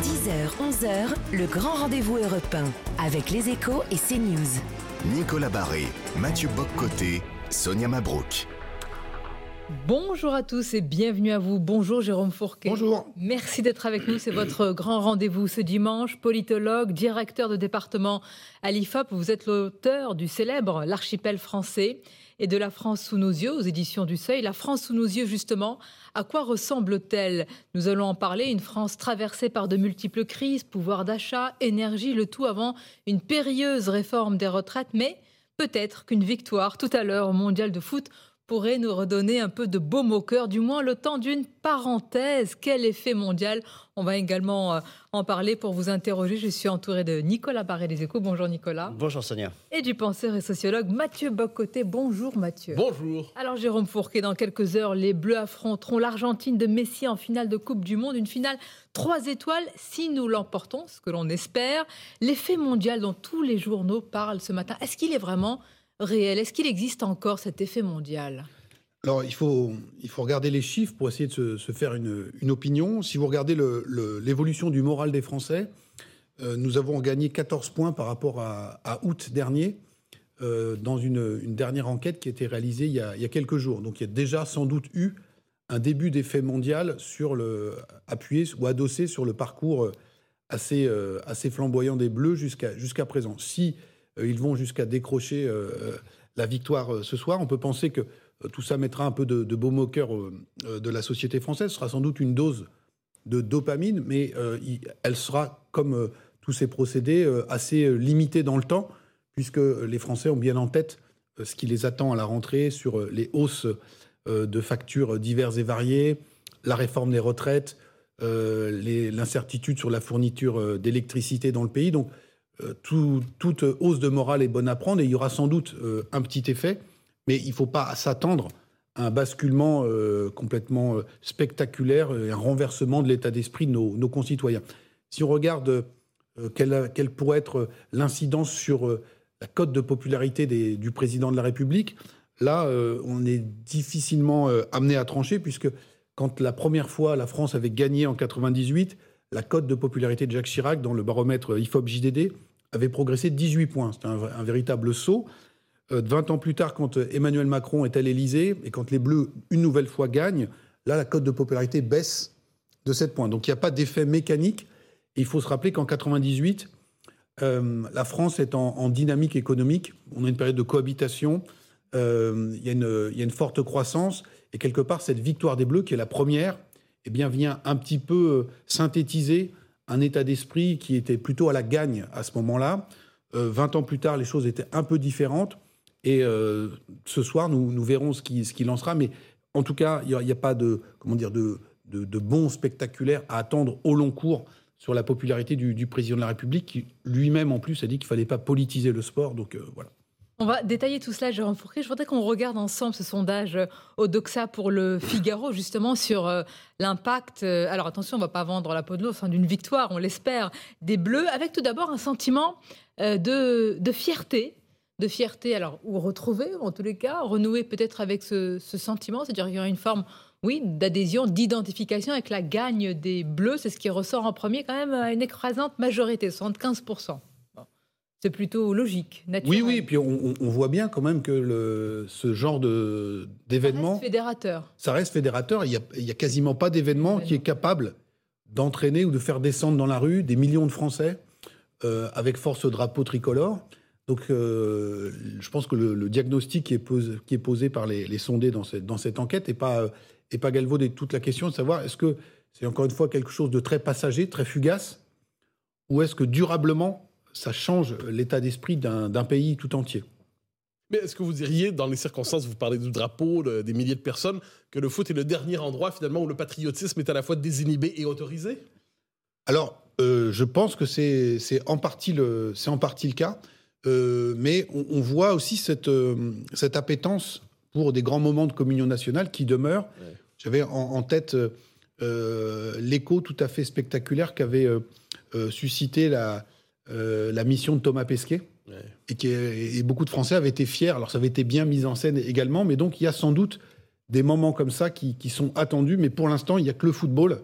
10h, 11h, le grand rendez-vous européen avec les échos et CNews. Nicolas Barré, Mathieu Boccoté, Sonia Mabrouk. Bonjour à tous et bienvenue à vous. Bonjour Jérôme Fourquet. Bonjour. Merci d'être avec nous. C'est votre grand rendez-vous ce dimanche. Politologue, directeur de département à l'IFOP. Vous êtes l'auteur du célèbre L'archipel français et de La France sous nos yeux aux éditions du Seuil. La France sous nos yeux, justement, à quoi ressemble-t-elle? Nous allons en parler. Une France traversée par de multiples crises, pouvoir d'achat, énergie, le tout avant une périlleuse réforme des retraites. Mais peut-être qu'une victoire tout à l'heure au mondial de foot pourrait nous redonner un peu de baume au cœur, du moins le temps d'une parenthèse. Quel effet mondial On va également euh, en parler pour vous interroger. Je suis entouré de Nicolas Barré des Échos. Bonjour Nicolas. Bonjour Sonia. Et du penseur et sociologue Mathieu Bocoté. Bonjour Mathieu. Bonjour. Alors Jérôme Fourquet, dans quelques heures, les Bleus affronteront l'Argentine de Messi en finale de Coupe du Monde. Une finale trois étoiles si nous l'emportons, ce que l'on espère. L'effet mondial dont tous les journaux parlent ce matin, est-ce qu'il est vraiment Est-ce qu'il existe encore cet effet mondial? Alors, il faut, il faut regarder les chiffres pour essayer de se, faire une, opinion. Si vous regardez l'évolution du moral des Français, euh, nous avons gagné 14 points par rapport à, août dernier euh, dans une, dernière enquête qui a été réalisée il y a, quelques jours. Donc, il y a déjà sans doute eu un début d'effet mondial sur le, appuyé ou adossé sur le parcours assez, euh, assez flamboyant des Bleus jusqu'à jusqu'à présent. Si ils vont jusqu'à décrocher la victoire ce soir, on peut penser que euh, tout ça mettra un peu de, de baume au cœur euh, euh, de la société française. Ce sera sans doute une dose de dopamine, mais elle sera, comme tous ces procédés, assez limitée dans le temps, puisque les Français ont bien en tête ce qui les attend à la rentrée sur les hausses de factures diverses et variées, la réforme des retraites, l'incertitude sur la fourniture d'électricité dans le pays. Donc, toute hausse de morale est bonne à prendre et il y aura sans doute un petit effet. Mais il ne faut pas s'attendre à un basculement euh, complètement euh, spectaculaire et un renversement de l'état d'esprit de nos, concitoyens. Si on regarde euh, quelle, pourrait être l'incidence sur la cote de popularité du président de la République, là, on est difficilement amené à trancher, puisque quand la première fois la France avait gagné en 98, la cote de popularité de Jacques Chirac dans le baromètre IFOP-JDD avait progressé de 18 points. C'était un, véritable saut. 20 euh, ans plus tard, quand euh, Emmanuel Macron est à l'Élysée et quand les Bleus, une nouvelle fois, gagnent, là, la cote de popularité baisse de 7 points. Donc il n'y a pas d'effet mécanique. il faut se rappeler qu'en 98, euh, la France est en, dynamique économique. On a une période de cohabitation. il, y a une, forte croissance. Et quelque part, cette victoire des Bleus, qui est la première, eh bien, vient un petit peu synthétiser un état d'esprit qui était plutôt à la gagne à ce moment-là. 20 ans plus tard, les choses étaient un peu différentes. Et euh, ce soir, nous, nous verrons ce qui, ce qui lancera. Mais en tout cas, il n'y a, pas de, comment dire, de, bons spectaculaires à attendre au long cours sur la popularité du, du président de la République, qui lui-même en plus a dit qu'il ne fallait pas politiser le sport. Donc euh, voilà. On va détailler tout cela, Jérôme Fourquet. Je voudrais qu'on regarde ensemble ce sondage au Doxa pour le Figaro, justement sur euh, l'impact. alors attention, on ne va pas vendre la peau de l'ours, d'une victoire, on l'espère, des Bleus, avec tout d'abord un sentiment de, fierté de fierté, alors, ou retrouver, en tous les cas, renouer peut-être avec ce, sentiment, c'est-à-dire qu'il y aura une forme, oui, d'adhésion, d'identification avec la gagne des Bleus, c'est ce qui ressort en premier quand même à une écrasante majorité, 75%. C'est plutôt logique, naturel. Oui, oui, puis on, voit bien quand même que le, ce genre d'événement... Ça reste fédérateur. Ça reste fédérateur, il n'y a, a, quasiment pas d'événement qui est capable d'entraîner ou de faire descendre dans la rue des millions de Français euh, avec force drapeau tricolore. Donc, euh, je pense que le, diagnostic qui est, posé, qui est posé par les, sondés dans cette, dans cette enquête n'est pas, est pas galvaudé. Toute la question de savoir est-ce que c'est encore une fois quelque chose de très passager, très fugace, ou est-ce que durablement ça change l'état d'esprit d'un pays tout entier mais est-ce que vous diriez, dans les circonstances, vous parlez du drapeau, des milliers de personnes, que le foot est le dernier endroit finalement où le patriotisme est à la fois désinhibé et autorisé? Alors, euh, je pense que c'est en, partie le, en partie le cas. Euh, mais on, voit aussi cette, euh, cette appétence pour des grands moments de communion nationale qui demeurent. J'avais en, tête l'écho tout à fait spectaculaire qu'avait suscité la, la mission de Thomas Pesquet. Et, qui, et beaucoup de Français avaient été fiers. Alors ça avait été bien mis en scène également, mais donc il y a sans doute des moments comme ça qui, qui sont attendus. Mais pour l'instant, il n'y a que le football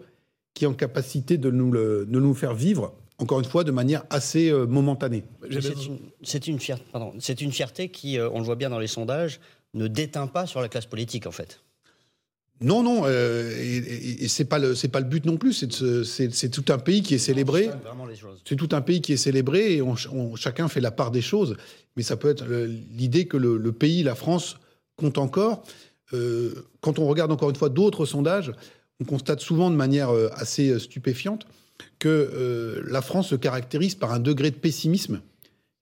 qui est en capacité de nous, le, de nous faire vivre, encore une fois, de manière assez euh, momentanée. C'est une, une, fierté, une fierté qui, euh, on le voit bien dans les sondages, ne déteint pas sur la classe politique, en fait. Non, non, euh, et, et c'est pas le c'est pas le but non plus. C'est tout un pays qui est célébré. C'est tout un pays qui est célébré et on, chacun fait la part des choses. Mais ça peut être l'idée que le, le, pays, la France, compte encore. Euh, quand on regarde encore une fois d'autres sondages, on constate souvent de manière euh, assez stupéfiante que euh, la France se caractérise par un degré de pessimisme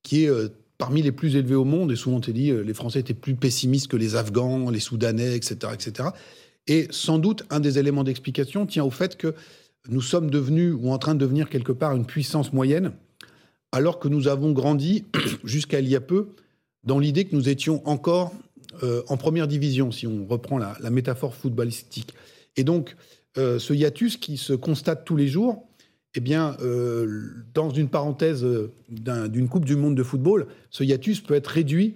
qui est parmi les plus élevés au monde. Et souvent, on dit les Français étaient plus pessimistes que les Afghans, les Soudanais, etc., etc. Et sans doute, un des éléments d'explication tient au fait que nous sommes devenus ou en train de devenir quelque part une puissance moyenne, alors que nous avons grandi jusqu'à il y a peu dans l'idée que nous étions encore euh, en première division, si on reprend la, métaphore footballistique. Et donc, euh, ce hiatus qui se constate tous les jours, eh bien, euh, dans une parenthèse d'une Coupe du Monde de football, ce hiatus peut être réduit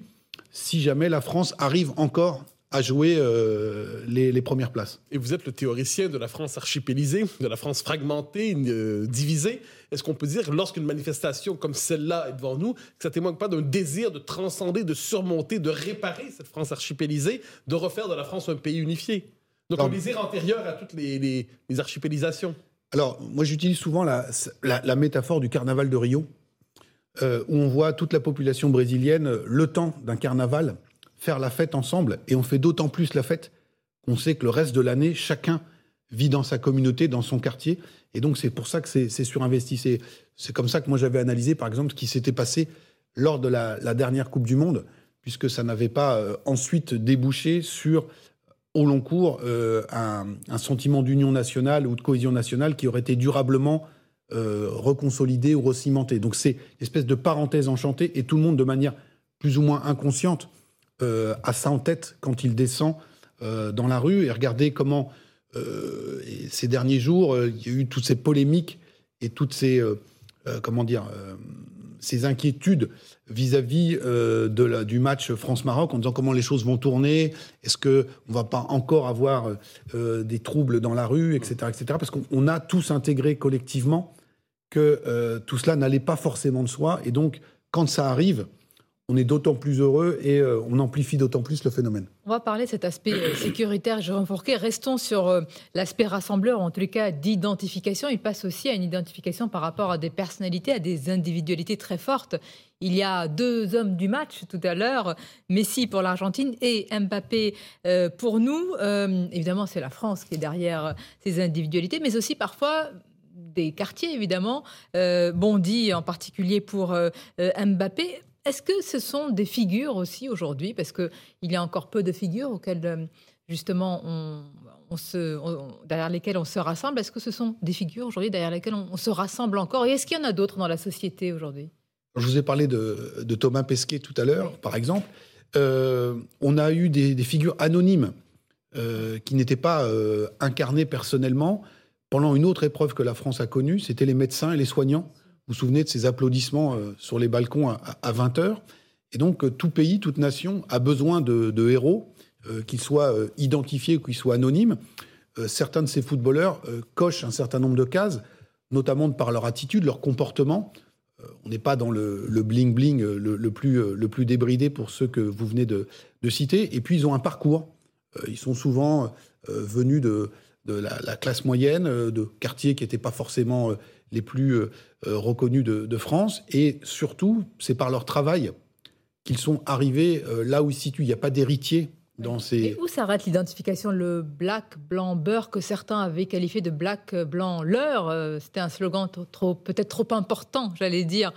si jamais la France arrive encore à jouer euh, les, les, premières places. Et vous êtes le théoricien de la France archipélisée, de la France fragmentée, euh, divisée. Est-ce qu'on peut dire, lorsqu'une manifestation comme celle-là est devant nous, que ça témoigne pas d'un désir de transcender, de surmonter, de réparer cette France archipélisée, de refaire de la France un pays unifié? Donc un désir antérieur à toutes les, les, les archipélisations alors, moi, j'utilise souvent la, la, la, métaphore du carnaval de Rio, euh, où on voit toute la population brésilienne, le temps d'un carnaval, faire la fête ensemble. Et on fait d'autant plus la fête qu'on sait que le reste de l'année, chacun vit dans sa communauté, dans son quartier. Et donc, c'est pour ça que c'est surinvesti. C'est comme ça que moi, j'avais analysé, par exemple, ce qui s'était passé lors de la, dernière Coupe du Monde, puisque ça n'avait pas euh, ensuite débouché sur au long cours euh, un, un, sentiment d'union nationale ou de cohésion nationale qui aurait été durablement euh, reconsolidé ou recimenté. Donc c'est une espèce de parenthèse enchantée et tout le monde de manière plus ou moins inconsciente euh, a ça en tête quand il descend euh, dans la rue et regardez comment euh, ces derniers jours il y a eu toutes ces polémiques et toutes ces comment dire ces inquiétudes vis-à-vis euh, du match France-Maroc en disant comment les choses vont tourner, est-ce qu'on ne va pas encore avoir euh, des troubles dans la rue, etc. etc. parce qu'on a tous intégré collectivement que euh, tout cela n'allait pas forcément de soi. Et donc, quand ça arrive, on est d'autant plus heureux et euh, on amplifie d'autant plus le phénomène. On va parler de cet aspect euh, sécuritaire, Jérôme Fourquet. Restons sur euh, l'aspect rassembleur, en tous les cas d'identification. Il passe aussi à une identification par rapport à des personnalités, à des individualités très fortes. Il y a deux hommes du match tout à l'heure, Messi pour l'Argentine et Mbappé pour nous. Évidemment, c'est la France qui est derrière ces individualités, mais aussi parfois des quartiers, évidemment. Bondy en particulier pour Mbappé. Est-ce que ce sont des figures aussi aujourd'hui Parce qu'il y a encore peu de figures auxquelles, euh, justement, on, on se, on, derrière lesquelles on se rassemble. Est-ce que ce sont des figures aujourd'hui derrière lesquelles on, on, se rassemble encore Et est-ce qu'il y en a d'autres dans la société aujourd'hui? Je vous ai parlé de, de Thomas Pesquet tout à l'heure, oui. par exemple. Euh, on a eu des, des figures anonymes euh, qui n'étaient pas euh, incarnées personnellement pendant une autre épreuve que la France a connue. C'était les médecins et les soignants vous souvenez de ces applaudissements euh, sur les balcons à, à 20 heures? Et donc, euh, tout pays, toute nation a besoin de, héros, euh, qu'ils soient identifiés ou qu'ils soient anonymes. Certains de ces footballeurs cochent un certain nombre de cases, notamment par leur attitude, leur comportement. On n'est pas dans le, bling-bling le, plus, débridé pour ceux que vous venez de, citer. Et puis, ils ont un parcours. ils sont souvent venus de, la, classe moyenne, de quartiers qui n'étaient pas forcément les plus euh, reconnus de, de, France. Et surtout, c'est par leur travail qu'ils sont arrivés euh, là où ils se situent. Il n'y a pas d'héritier dans ces... Et où s'arrête l'identification Le black, blanc, beurre, que certains avaient qualifié de black, blanc, leur euh, C'était un slogan trop, peut-être trop important, j'allais dire.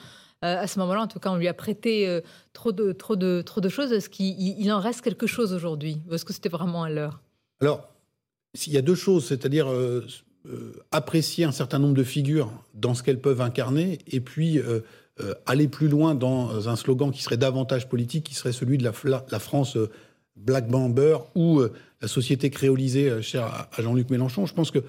Euh, à ce moment-là, en tout cas, on lui a prêté euh, trop, de, trop, de, trop de choses. Est-ce qu'il il en reste quelque chose aujourd'hui? Est-ce que c'était vraiment un leurre? Alors, il y a deux choses, c'est-à-dire euh, euh, apprécier un certain nombre de figures dans ce qu'elles peuvent incarner, et puis euh, euh, aller plus loin dans un slogan qui serait davantage politique, qui serait celui de la, France Black Bamber ou la société créolisée chère à, à Jean-Luc Mélenchon. Je pense qu'il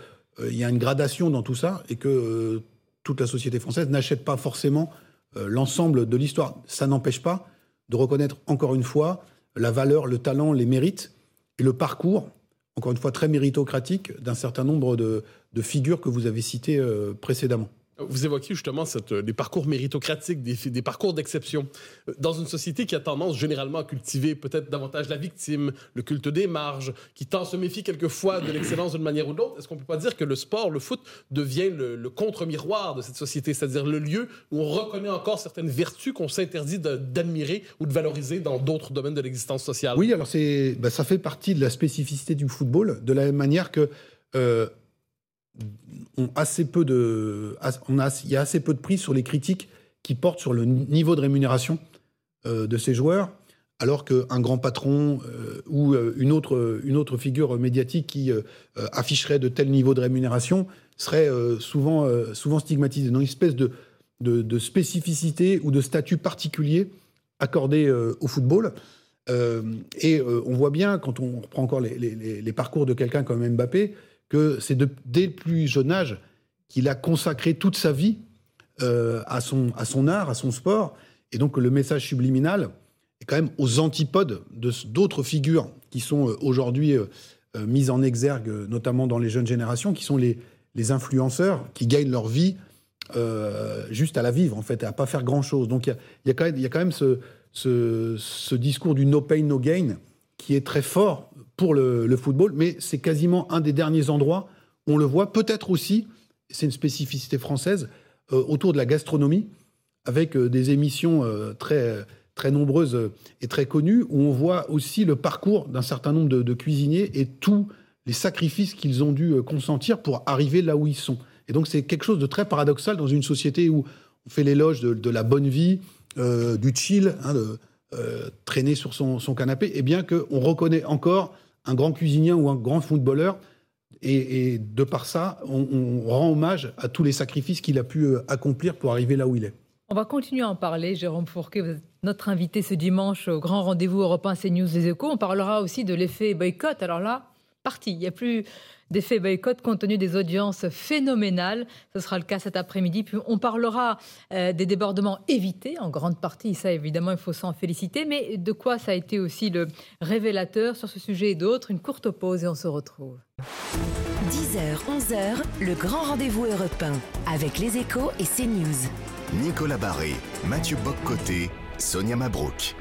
y a une gradation dans tout ça et que toute la société française n'achète pas forcément l'ensemble de l'histoire. Ça n'empêche pas de reconnaître encore une fois la valeur, le talent, les mérites et le parcours encore une fois, très méritocratique d'un certain nombre de, figures que vous avez citées euh, précédemment. Vous évoquiez justement euh, des parcours méritocratiques, des, parcours d'exception. Euh, dans une société qui a tendance généralement à cultiver peut-être davantage la victime, le culte des marges, qui tend se méfier quelquefois de l'excellence d'une manière ou d'autre, est-ce qu'on ne peut pas dire que le sport, le foot, devient le, contre-miroir de cette société, c'est-à-dire le lieu où on reconnaît encore certaines vertus qu'on s'interdit d'admirer ou de valoriser dans d'autres domaines de l'existence sociale? Oui, alors bah, ça fait partie de la spécificité du football, de la même manière que... Euh, on a, il y a assez peu de prise sur les critiques qui portent sur le niveau de rémunération euh, de ces joueurs, alors qu'un grand patron euh, ou euh, une, autre, figure médiatique qui afficherait de tels niveaux de rémunération serait souvent, stigmatisé. dans une espèce de, spécificité ou de statut particulier accordé au football. et on voit bien, quand on reprend encore les, les parcours de quelqu'un comme Mbappé, c'est dès le plus jeune âge qu'il a consacré toute sa vie euh, à, son, art, à son sport. Et donc le message subliminal est quand même aux antipodes d'autres figures qui sont euh, aujourd'hui euh, mises en exergue, notamment dans les jeunes générations, qui sont les, influenceurs qui gagnent leur vie juste à la vivre, en fait, et à pas faire grand-chose. Donc il y, a, quand même, ce discours du no pain, no gain qui est très fort pour le, football, mais c'est quasiment un des derniers endroits où on le voit, peut-être aussi, c'est une spécificité française, euh, autour de la gastronomie, avec euh, des émissions euh, très, très nombreuses et très connues, où on voit aussi le parcours d'un certain nombre de, cuisiniers et tous les sacrifices qu'ils ont dû consentir pour arriver là où ils sont. Et donc c'est quelque chose de très paradoxal dans une société où on fait l'éloge de, la bonne vie, du chill, hein, de traîner sur son, son canapé, et bien qu'on reconnaît encore un grand cuisinier ou un grand footballeur. Et, de par ça, on, rend hommage à tous les sacrifices qu'il a pu euh, accomplir pour arriver là où il est. On va continuer à en parler. Jérôme Fourquet, notre invité ce dimanche au grand rendez-vous européen CNews des Échos. On parlera aussi de l'effet boycott. Alors là, parti. Il n'y a plus d'effet boycott compte tenu des audiences phénoménales. Ce sera le cas cet après-midi. Puis on parlera euh, des débordements évités en grande partie. Ça, évidemment, il faut s'en féliciter. Mais de quoi ça a été aussi le révélateur sur ce sujet et d'autres? Une courte pause et on se retrouve. 10h, 11h, le grand rendez-vous européen avec les échos et CNews. Nicolas Barré, Mathieu Boccoté, Sonia Mabrouk.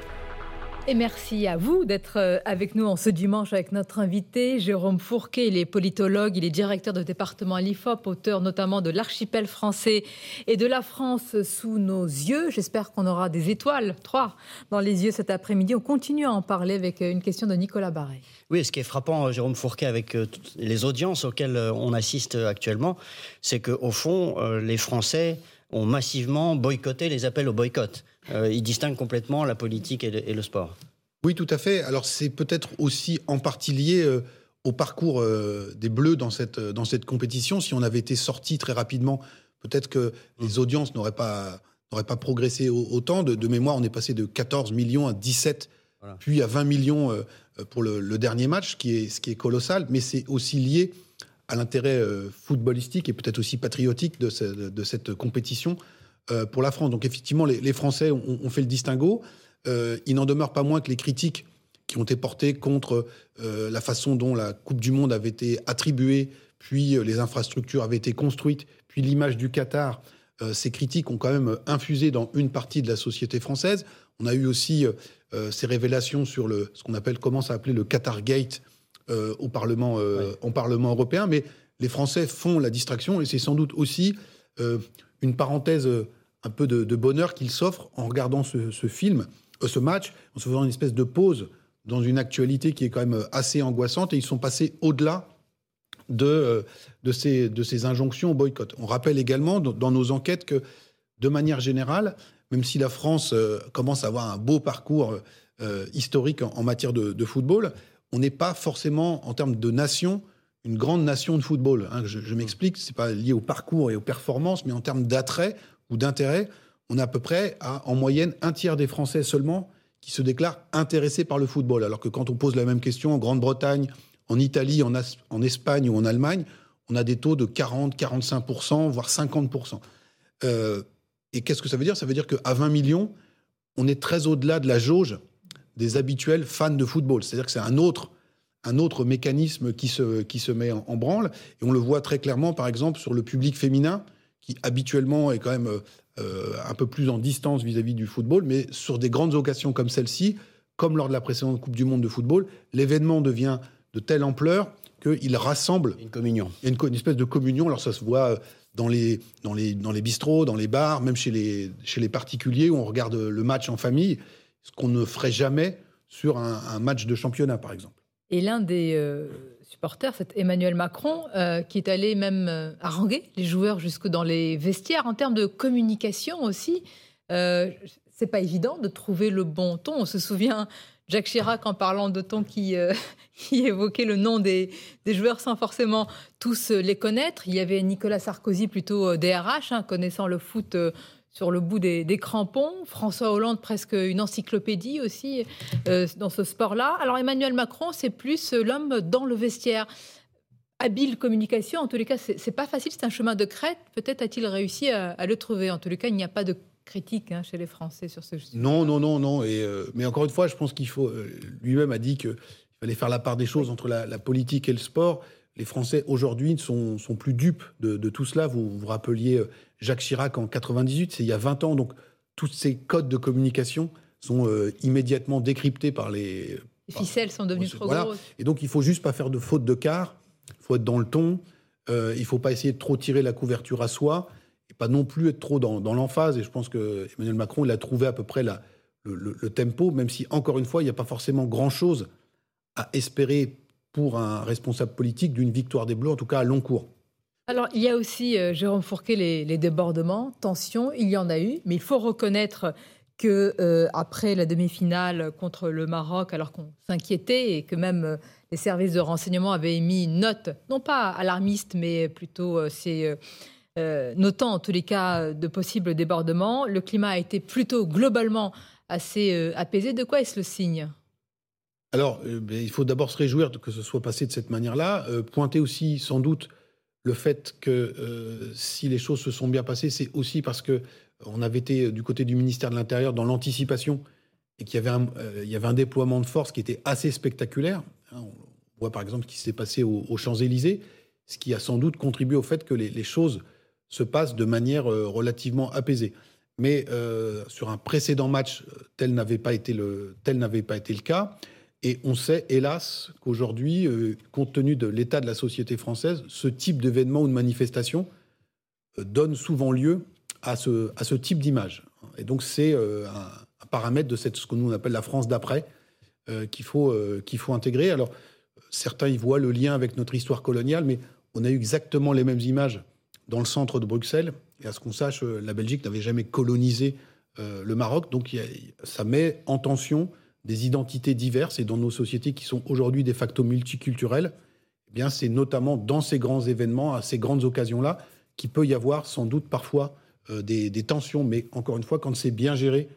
Et merci à vous d'être euh, avec nous en ce dimanche avec notre invité Jérôme Fourquet. Il est politologue, il est directeur de département à l'IFOP, auteur notamment de L'archipel français et de la France sous nos yeux. J'espère qu'on aura des étoiles, trois, dans les yeux cet après-midi. On continue à en parler avec euh, une question de Nicolas Barret. Oui, ce qui est frappant, euh, Jérôme Fourquet, avec les audiences auxquelles on assiste actuellement, c'est qu'au fond, les Français ont massivement boycotté les appels au boycott. Euh, il distingue complètement la politique et le, sport. Oui, tout à fait. Alors c'est peut-être aussi en partie lié euh, au parcours euh, des Bleus dans cette, dans cette compétition. Si on avait été sorti très rapidement, peut-être que les audiences n'auraient pas, n'auraient pas progressé autant. De, mémoire, on est passé de 14 millions à 17, puis à 20 millions pour le, dernier match, qui est, ce qui est colossal. Mais c'est aussi lié à l'intérêt footballistique et peut-être aussi patriotique de, de cette compétition. Euh, pour la France. Donc effectivement, les, Français ont, fait le distinguo. Euh, il n'en demeure pas moins que les critiques qui ont été portées contre euh, la façon dont la Coupe du Monde avait été attribuée, puis les infrastructures avaient été construites, puis l'image du Qatar, ces critiques ont quand même infusé dans une partie de la société française. On a eu aussi ces révélations sur le, ce qu'on appelle, commence à appeler le Qatar Gate au Parlement, au Parlement européen. Mais les Français font la distraction et c'est sans doute aussi une parenthèse euh, un peu de, bonheur qu'il s'offre en regardant ce, film, euh, ce match, en se faisant une espèce de pause dans une actualité qui est quand même euh, assez angoissante et ils sont passés au-delà de, de, ces, de ces injonctions au boycott. On rappelle également dans, nos enquêtes que, de manière générale, même si la France commence à avoir un beau parcours historique en, matière de, de football, on n'est pas forcément, en termes de nation, une grande nation de football. Hein, je, je m'explique, c'est pas lié au parcours et aux performances, mais en termes d'attrait ou d'intérêt, on a à peu près, à, en moyenne, un tiers des Français seulement qui se déclarent intéressés par le football. Alors que quand on pose la même question en Grande-Bretagne, en Italie, en, en, Espagne ou en Allemagne, on a des taux de 40, 45%, voire 50%. Euh, et qu'est-ce que ça veut dire? Ça veut dire qu'à 20 millions, on est très au-delà de la jauge des habituels fans de football. C'est-à-dire que c'est un autre un autre mécanisme qui se, qui se met en, branle. Et on le voit très clairement, par exemple, sur le public féminin, qui habituellement est quand même euh, un peu plus en distance vis-à-vis du football, mais sur des grandes occasions comme celle-ci, comme lors de la précédente Coupe du Monde de football, l'événement devient de telle ampleur qu'il rassemble. Une communion. Il y a une, espèce de communion. Alors ça se voit euh, dans les, dans les, dans les bistrots, dans les bars, même chez les, chez les particuliers où on regarde le match en famille, ce qu'on ne ferait jamais sur un match de championnat, par exemple. Et l'un des euh, supporters, c'est Emmanuel Macron, euh, qui est allé même euh, haranguer les joueurs jusque dans les vestiaires. En termes de communication aussi, c'est pas évident de trouver le bon ton. On se souvient Jacques Chirac en parlant de ton qui, qui évoquait le nom des, des, joueurs sans forcément tous les connaître. Il y avait Nicolas Sarkozy plutôt DRH, hein, connaissant le foot sur le bout des, crampons. François Hollande, presque une encyclopédie aussi euh, dans ce sport-là. Alors Emmanuel Macron, c'est plus euh, l'homme dans le vestiaire. Habile communication, en tous les cas, c'est pas facile, c'est un chemin de crête. Peut-être a-t-il réussi à, le trouver. En tous les cas, il n'y a pas de critique hein, chez les Français sur ce sujet. Non, non, non, non. Et, euh, mais encore une fois, je pense qu'il faut. Lui-même a dit qu'il fallait faire la part des choses entre la, politique et le sport. Les Français aujourd'hui sont, sont plus dupes de, de, tout cela. Vous vous rappeliez Jacques Chirac en 98, c'est il y a 20 ans. Donc, tous ces codes de communication sont euh, immédiatement décryptés par les. Les ficelles sont devenues trop grosses. Et donc, il faut juste pas faire de faute de quart. Il faut être dans le ton. Euh, il faut pas essayer de trop tirer la couverture à soi et pas non plus être trop dans, l'emphase. Et je pense que Emmanuel Macron, il a trouvé à peu près la, le, le, tempo, même si, encore une fois, il n'y a pas forcément grand-chose à espérer pour un responsable politique d'une victoire des Bleus, en tout cas à long cours. Alors, il y a aussi, euh, Jérôme Fourquet, les, débordements, tensions, il y en a eu, mais il faut reconnaître que euh, après la demi-finale contre le Maroc, alors qu'on s'inquiétait et que même euh, les services de renseignement avaient émis une note, non pas alarmiste, mais plutôt c'est notant en tous les cas de possibles débordements, le climat a été plutôt globalement assez apaisé. De quoi est-ce le signe? Alors, ben, il faut d'abord se réjouir que ce soit passé de cette manière-là. pointer aussi, sans doute, le fait que euh, si les choses se sont bien passées, c'est aussi parce que on avait été du côté du ministère de l'Intérieur dans l'anticipation et qu'il y, avait un, euh, déploiement de force qui était assez spectaculaire. Hein, on voit par exemple ce qui s'est passé aux, Champs-Élysées, ce qui a sans doute contribué au fait que les, choses se passent de manière euh, relativement apaisée. Mais sur un précédent match, tel n'avait pas pas été le cas. Et on sait, hélas, qu'aujourd'hui, euh, compte tenu de l'état de la société française, ce type d'événement ou de manifestation euh, donne souvent lieu à ce, à ce type d'image. Et donc, c'est euh, un, paramètre de ce que nous appelle la France d'après qu'il faut, qu'il faut intégrer. Alors, certains y voient le lien avec notre histoire coloniale, mais on a eu exactement les mêmes images dans le centre de Bruxelles. Et à ce qu'on sache, la Belgique n'avait jamais colonisé le Maroc. Donc, ça met en tension des identités diverses et dans nos sociétés qui sont aujourd'hui de facto multiculturelles, eh bien c'est notamment dans ces grands événements, à ces grandes occasions-là, qu'il peut y avoir sans doute parfois euh, des, des, tensions. Mais encore une fois, quand c'est bien géré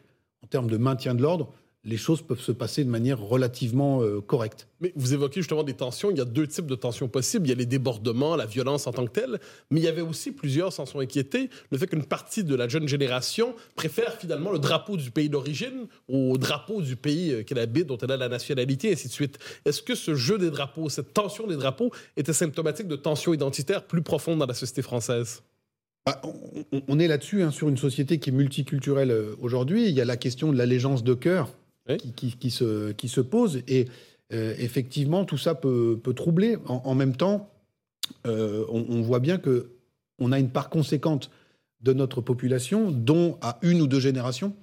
en termes de maintien de l'ordre, les choses peuvent se passer de manière relativement euh, correcte. Mais vous évoquez justement des tensions. Il y a deux types de tensions possibles. Il y a les débordements, la violence en tant que telle, mais il y avait aussi plusieurs s'en sont inquiétés. Le fait qu'une partie de la jeune génération préfère finalement le drapeau du pays d'origine au drapeau du pays euh, qu'elle habite, dont elle a la nationalité, et ainsi de suite. Est-ce que ce jeu des drapeaux, cette tension des drapeaux, était symptomatique de tensions identitaires plus profondes dans la société française? Bah, on, est là-dessus, hein, sur une société qui est multiculturelle euh, aujourd'hui. Il y a la question de l'allégeance de cœur qui, se, qui se pose. Et euh, effectivement, tout ça peut, troubler. En, même temps, euh, on, voit bien que on a une part conséquente de notre population dont, à une ou deux générations,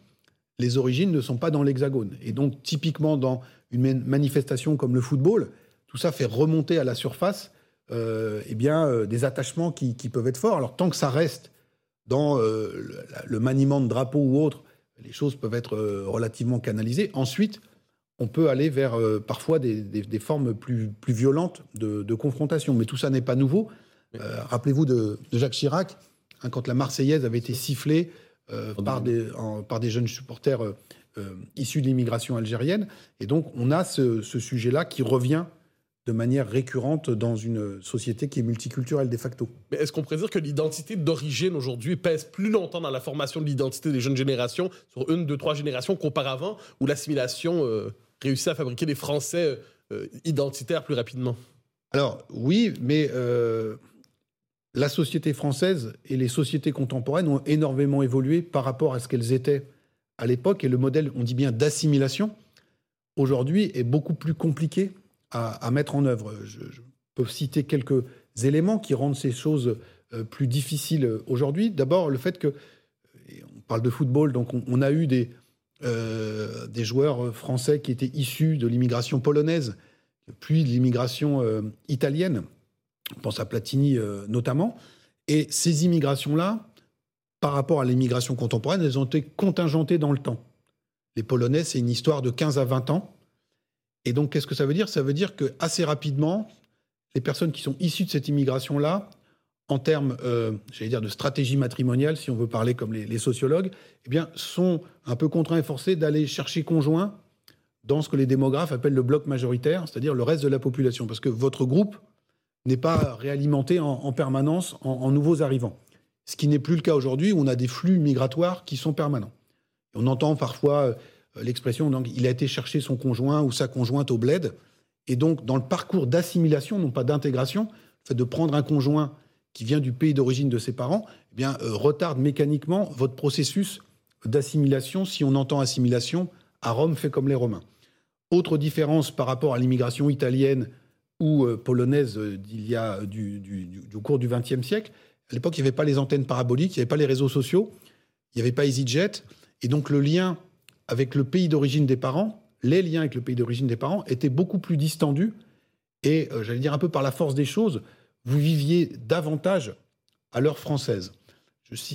les origines ne sont pas dans l'hexagone. Et donc, typiquement, dans une manifestation comme le football, tout ça fait remonter à la surface euh, eh bien, euh, des attachements qui, peuvent être forts. Alors, tant que ça reste dans le, maniement de drapeau ou autre, les choses peuvent être euh, relativement canalisées. Ensuite, on peut aller vers euh, parfois des, formes plus, plus violentes de, confrontation. Mais tout ça n'est pas nouveau. Euh, rappelez-vous de, Jacques Chirac, hein, quand la Marseillaise avait été sifflée par, des, par des jeunes supporters issus de l'immigration algérienne. Et donc, on a ce sujet-là qui revient de manière récurrente dans une société qui est multiculturelle de facto. Mais est-ce qu'on pourrait dire que l'identité d'origine aujourd'hui pèse plus longtemps dans la formation de l'identité des jeunes générations, sur une, deux, trois générations qu'auparavant, où l'assimilation euh, réussit à fabriquer des Français identitaire plus rapidement? Alors oui, mais la société française et les sociétés contemporaines ont énormément évolué par rapport à ce qu'elles étaient à l'époque. Et le modèle, on dit bien d'assimilation, aujourd'hui est beaucoup plus compliqué à, mettre en œuvre. Je, peux citer quelques éléments qui rendent ces choses euh, plus difficiles aujourd'hui. D'abord, le fait que, on parle de football, donc on, a eu des, euh, des joueurs français qui étaient issus de l'immigration polonaise, puis de l'immigration euh, italienne. On pense à Platini notamment. Et ces immigrations-là, par rapport à l'immigration contemporaine, elles ont été contingentées dans le temps. Les Polonais, c'est une histoire de 15 à 20 ans. Et donc, qu'est-ce que ça veut dire? Ça veut dire que assez rapidement, les personnes qui sont issues de cette immigration-là, en termes, euh, j'allais dire, de stratégie matrimoniale, si on veut parler comme les, sociologues, eh bien, sont un peu contraints et forcés d'aller chercher conjoint dans ce que les démographes appellent le bloc majoritaire, c'est-à-dire le reste de la population, parce que votre groupe n'est pas réalimenté en, permanence en, nouveaux arrivants. Ce qui n'est plus le cas aujourd'hui, où on a des flux migratoires qui sont permanents. on entend parfois euh, l'expression, donc, il a été chercher son conjoint ou sa conjointe au bled. Et donc, dans le parcours d'assimilation, non pas d'intégration, le fait de prendre un conjoint qui vient du pays d'origine de ses parents, eh bien, euh, retarde mécaniquement votre processus d'assimilation, si on entend assimilation, à Rome fait comme les Romains. Autre différence par rapport à l'immigration italienne ou euh, polonaise d'il y a du, du, cours du XXe siècle, à l'époque, il n'y avait pas les antennes paraboliques, il n'y avait pas les réseaux sociaux, il n'y avait pas EasyJet, et donc le lien avec le pays d'origine des parents, les liens avec le pays d'origine des parents étaient beaucoup plus distendus. Et euh, j'allais dire un peu par la force des choses, vous viviez davantage à l'heure française.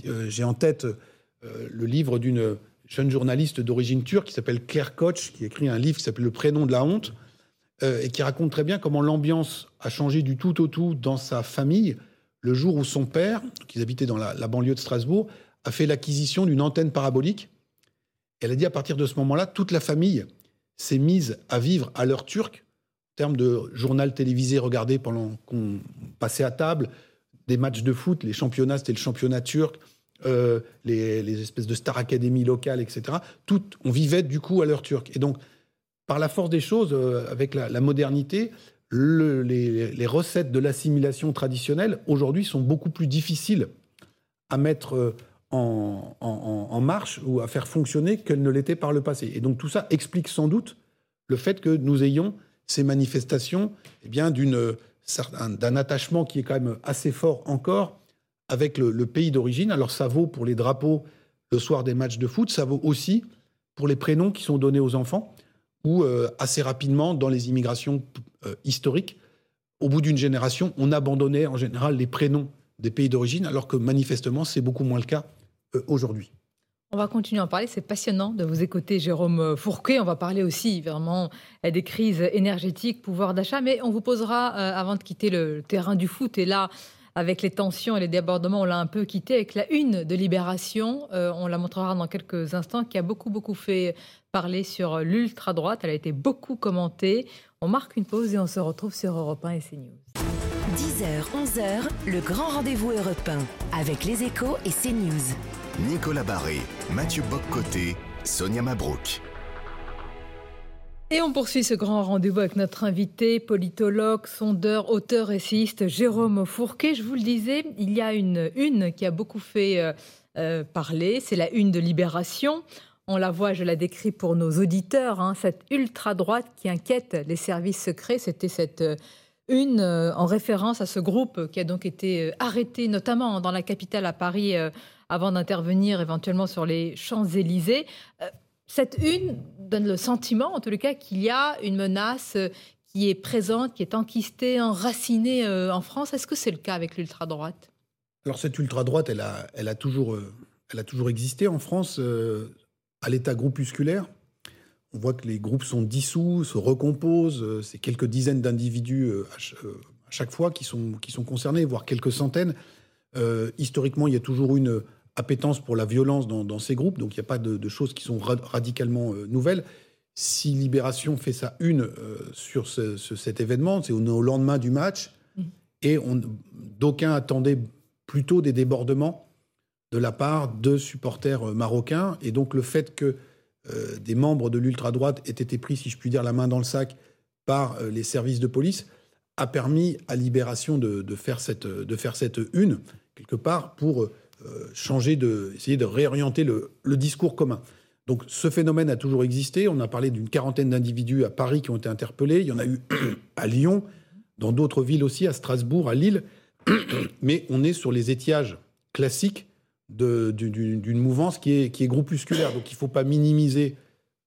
Euh, j'ai en tête euh, le livre d'une jeune journaliste d'origine turque qui s'appelle Claire Koch, qui écrit un livre qui s'appelle Le prénom de la honte, et qui raconte très bien comment l'ambiance a changé du tout au tout dans sa famille le jour où son père, qui habitait dans la banlieue de Strasbourg, a fait l'acquisition d'une antenne parabolique elle a dit à partir de ce moment-là, toute la famille s'est mise à vivre à l'heure turque, en termes de journal télévisé regardé pendant qu'on passait à table, des matchs de foot, les championnats, c'était le championnat turc, euh, les, espèces de star academy locales, etc. On vivait du coup à l'heure turque. Et donc, par la force des choses, euh, avec la, modernité, les, recettes de l'assimilation traditionnelle, aujourd'hui, sont beaucoup plus difficiles à mettre euh, en, marche ou à faire fonctionner qu'elle ne l'était par le passé. Et donc tout ça explique sans doute le fait que nous ayons ces manifestations eh bien d'une d'un attachement qui est quand même assez fort encore avec le, pays d'origine. Alors ça vaut pour les drapeaux le soir des matchs de foot, ça vaut aussi pour les prénoms qui sont donnés aux enfants, ou euh, assez rapidement dans les immigrations euh, historiques, au bout d'une génération, on abandonnait en général les prénoms des pays d'origine, alors que manifestement c'est beaucoup moins le cas euh, aujourd'hui. On va continuer à en parler. C'est passionnant de vous écouter, Jérôme Fourquet. On va parler aussi vraiment des crises énergétiques, pouvoir d'achat. Mais on vous posera, euh, avant de quitter le terrain du foot, et là, avec les tensions et les débordements, on l'a un peu quitté avec la une de Libération. Euh, on la montrera dans quelques instants, qui a beaucoup, beaucoup fait parler sur l'ultra-droite. Elle a été beaucoup commentée. On marque une pause et on se retrouve sur Europe 1 et CNews. 10h, 11h, le grand rendez-vous européen avec les échos et CNews. Nicolas Barré, Mathieu Boccoté, Sonia Mabrouk. Et on poursuit ce grand rendez-vous avec notre invité, politologue, sondeur, auteur, essayiste Jérôme Fourquet. Je vous le disais, il y a une une qui a beaucoup fait euh, euh, parler, c'est la une de Libération. On la voit, je la décris pour nos auditeurs, hein, cette ultra-droite qui inquiète les services secrets. C'était cette euh, une en référence à ce groupe qui a donc été arrêté, notamment dans la capitale à Paris avant d'intervenir éventuellement sur les Champs-Élysées. Euh, cette une donne le sentiment, en les cas, qu'il y a une menace euh, qui est présente, qui est enquistée, enracinée euh, en France. Est-ce que c'est le cas avec l'ultra-droite? Alors cette ultra-droite, elle a toujours existé en France à l'état groupusculaire. On voit que les groupes sont dissous, se recomposent. C'est quelques dizaines d'individus à chaque fois qui sont, qui sont concernés, voire quelques centaines. historiquement, il y a toujours une appétence pour la violence dans, ces groupes, donc il n'y a pas de, choses qui sont radicalement euh, nouvelles. Si Libération fait sa une euh, sur cet événement, c'est au, lendemain du match, mmh. et d'aucuns attendaient plutôt des débordements de la part de supporters euh, marocains, et donc le fait que des membres de l'ultra-droite aient été pris, si je puis dire, la main dans le sac par les services de police a permis à Libération de, faire, cette, de faire cette une, quelque part, pour changer de, essayer de réorienter le, le discours commun. Donc ce phénomène a toujours existé. On a parlé d'une quarantaine d'individus à Paris qui ont été interpellés. Il y en a eu à Lyon, dans d'autres villes aussi, à Strasbourg, à Lille. Mais on est sur les étiages classiques d'une mouvance qui est, qui est groupusculaire. Donc il ne faut pas minimiser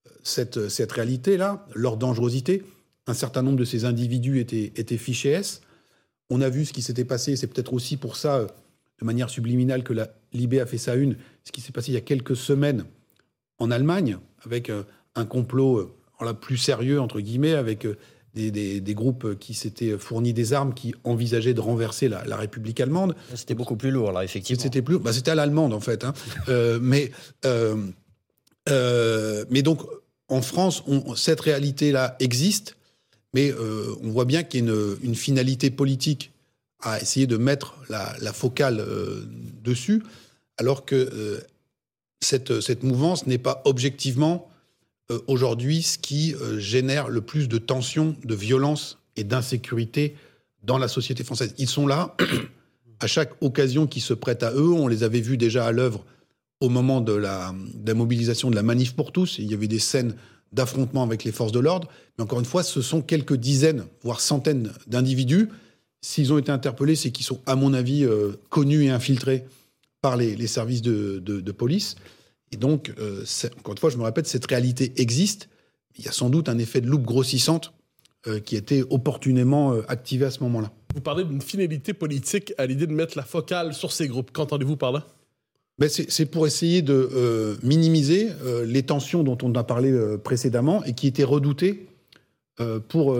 euh, cette, cette réalité-là, leur dangerosité. Un certain nombre de ces individus étaient, étaient fichés S. On a vu ce qui s'était passé. C'est peut-être aussi pour ça, euh, de manière subliminale, que la Libé a fait ça une. Ce qui s'est passé il y a quelques semaines en Allemagne, avec euh, un complot euh, la plus sérieux, entre guillemets, avec euh, des, groupes qui s'étaient fournis des armes, qui envisageaient de renverser la, République allemande. C'était beaucoup plus lourd, là, effectivement. C'était plus, bah, c'était à l'allemande, en fait. Hein. mais, mais donc, en France, cette réalité-là existe, mais on voit bien qu'il y a une, finalité politique à essayer de mettre la, la focale dessus, alors que cette, mouvance n'est pas objectivement euh, aujourd'hui ce qui euh, génère le plus de tensions, de violence et d'insécurité dans la société française. Ils sont là à chaque occasion qui se prête à eux. On les avait vus déjà à l'œuvre au moment de la, mobilisation de la manif pour tous. Il y avait des scènes d'affrontement avec les forces de l'ordre. Mais encore une fois, ce sont quelques dizaines, voire centaines d'individus. S'ils ont été interpellés, c'est qu'ils sont, à mon avis, euh, connus et infiltrés par les, services de, police. Et donc, euh, encore une fois, je me répète, cette réalité existe. Il y a sans doute un effet de loupe grossissante euh, qui a été opportunément euh, activé à ce moment-là. Vous parlez d'une finalité politique à l'idée de mettre la focale sur ces groupes. Qu'entendez-vous par là? Ben c'est pour essayer de minimiser les tensions dont on a parlé précédemment et qui étaient redoutées pour,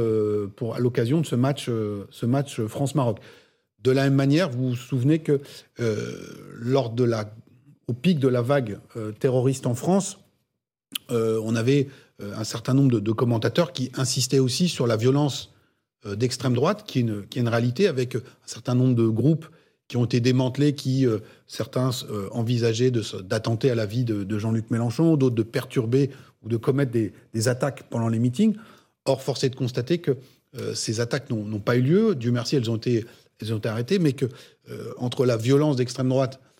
pour, à l'occasion de ce match, ce match France-Maroc. De la même manière, vous vous souvenez que euh, lors de la, au pic de la vague euh, terroriste en France, euh, on avait un certain nombre de, commentateurs qui insistaient aussi sur la violence d'extrême droite, qui est, une, réalité avec un certain nombre de groupes qui ont été démantelés, qui certains envisageaient d'attenter à la vie de, Jean-Luc Mélenchon, d'autres de perturber ou de commettre des, attaques pendant les meetings. Or, force est de constater que ces attaques n'ont pas eu lieu. Dieu merci, elles ont été elles ont été arrêtées, mais que euh, entre la violence d'extrême droite euh,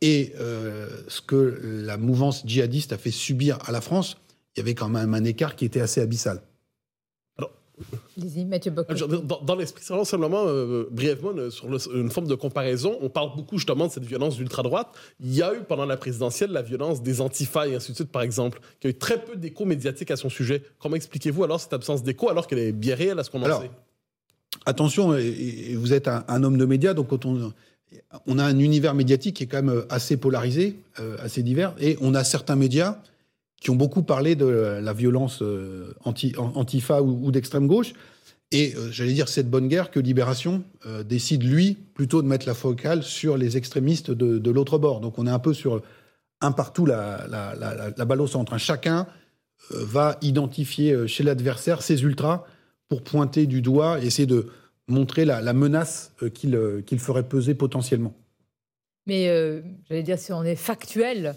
et euh, ce que la mouvance djihadiste a fait subir à la France, il y avait quand même un écart qui était assez abyssal. Dans, dans l'esprit, simplement, brièvement, sur une forme de comparaison, on parle beaucoup justement de cette violence d'ultra-droite. Il y a eu pendant la présidentielle la violence des antifas et ainsi de suite, par exemple, qui a eu très peu d'écho médiatique à son sujet. Comment expliquez-vous alors cette absence d'écho alors qu'elle est bien réelle à ce qu'on en sait? attention, vous êtes un, homme de médias, donc on, on, a un univers médiatique qui est quand même assez polarisé, euh, assez divers, et on a certains médias qui ont beaucoup parlé de la violence euh, anti, antifa ou, d'extrême gauche. Et euh, j'allais dire, cette bonne guerre que Libération décide, lui, plutôt de mettre la focale sur les extrémistes de, l'autre bord. Donc on est un peu sur un partout la, la balle au centre. Chacun va identifier chez l'adversaire ses ultras pour pointer du doigt et essayer de montrer la, menace euh, euh, qu'il ferait peser potentiellement. Mais euh, j'allais dire, si on est factuel,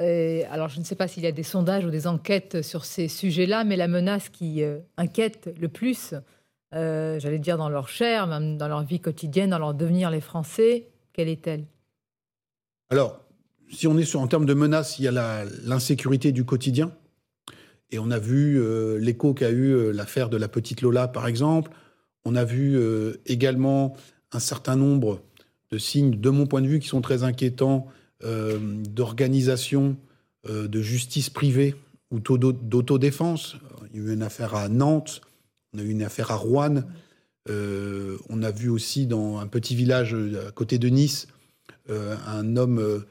alors je ne sais pas s'il y a des sondages ou des enquêtes sur ces sujets-là, mais la menace qui inquiète le plus, j'allais dire dans leur chair, même dans leur vie quotidienne, dans leur devenir les Français, quelle est-elle? Alors, si on est sur, en termes de menace, il y a l'insécurité du quotidien. Et on a vu l'écho qu'a eu l'affaire de la petite Lola, par exemple. On a vu euh, également un certain nombre de signes, de mon point de vue, qui sont très inquiétants, d'organisation de justice privée ou d'autodéfense. Il y a eu une affaire à Nantes, on a eu une affaire à Rouen. on a vu aussi dans un petit village à côté de Nice un homme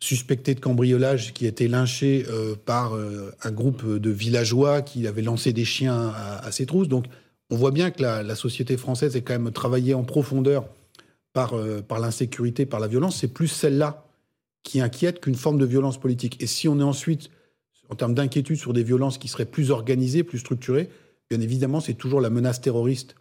suspecté de cambriolage qui a été lynché euh, par euh, un groupe de villageois qui avait lancé des chiens à, ses trousses. On voit bien que la, société française est quand même travaillée en profondeur par, euh, par l'insécurité, par la violence. C'est plus celle-là qui inquiète qu'une forme de violence politique. Et si on est ensuite, en termes d'inquiétude, sur des violences qui seraient plus organisées, plus structurées, bien évidemment, c'est toujours la menace terroriste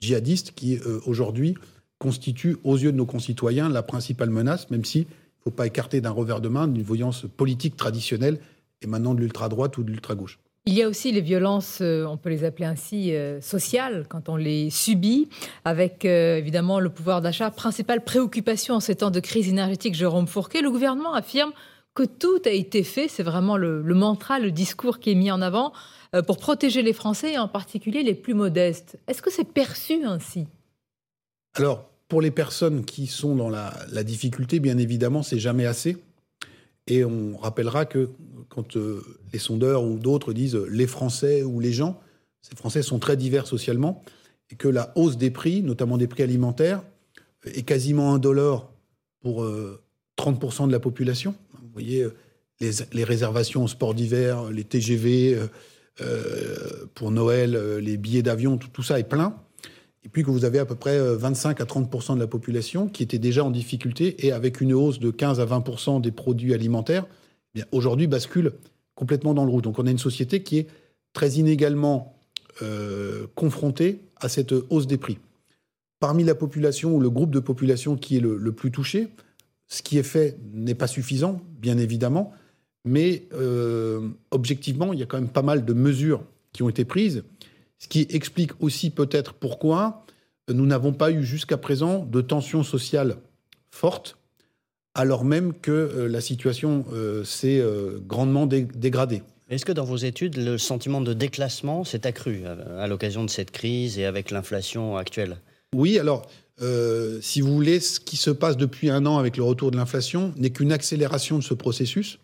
djihadiste qui, aujourd'hui, constitue aux yeux de nos concitoyens la principale menace, même si ne faut pas écarter d'un revers de main une voyance politique traditionnelle et maintenant de l'ultra-droite ou de l'ultra-gauche. Il y a aussi les violences, euh, on peut les appeler ainsi, euh, sociales, quand on les subit, avec euh, évidemment le pouvoir d'achat. Principale préoccupation en ces temps de crise énergétique, Jérôme Fourquet, le gouvernement affirme que tout a été fait, c'est vraiment le, mantra, le discours qui est mis en avant, pour protéger les Français et en particulier les plus modestes. Est-ce que c'est perçu ainsi? Alors, pour les personnes qui sont dans la, la difficulté, bien évidemment, c'est jamais assez. Et on rappellera que quand euh, les sondeurs ou d'autres disent les Français ou les gens, ces Français sont très divers socialement, et que la hausse des prix, notamment des prix alimentaires, est quasiment indolore pour 30% euh, de la population. Vous voyez, euh, les, réservations au sport d'hiver, les TGV pour Noël, les billets d'avion, tout, ça est plein. Et puis que vous avez à peu près 25 à 30% de la population qui était déjà en difficulté et avec une hausse de 15 à 20% des produits alimentaires, aujourd'hui bascule complètement dans le rouge. Donc on a une société qui est très inégalement euh, confrontée à cette hausse des prix. Parmi la population ou le groupe de population qui est le, plus touché, ce qui est fait n'est pas suffisant, bien évidemment, mais euh, objectivement, il y a quand même pas mal de mesures qui ont été prises, ce qui explique aussi peut-être pourquoi nous n'avons pas eu jusqu'à présent de tensions sociales fortes alors même que euh, la situation euh, s'est euh, grandement dégradée. Est-ce que dans vos études, le sentiment de déclassement s'est accru à, l'occasion de cette crise et avec l'inflation actuelle? Oui, alors, si vous voulez, ce qui se passe depuis un an avec le retour de l'inflation n'est qu'une accélération de ce processus.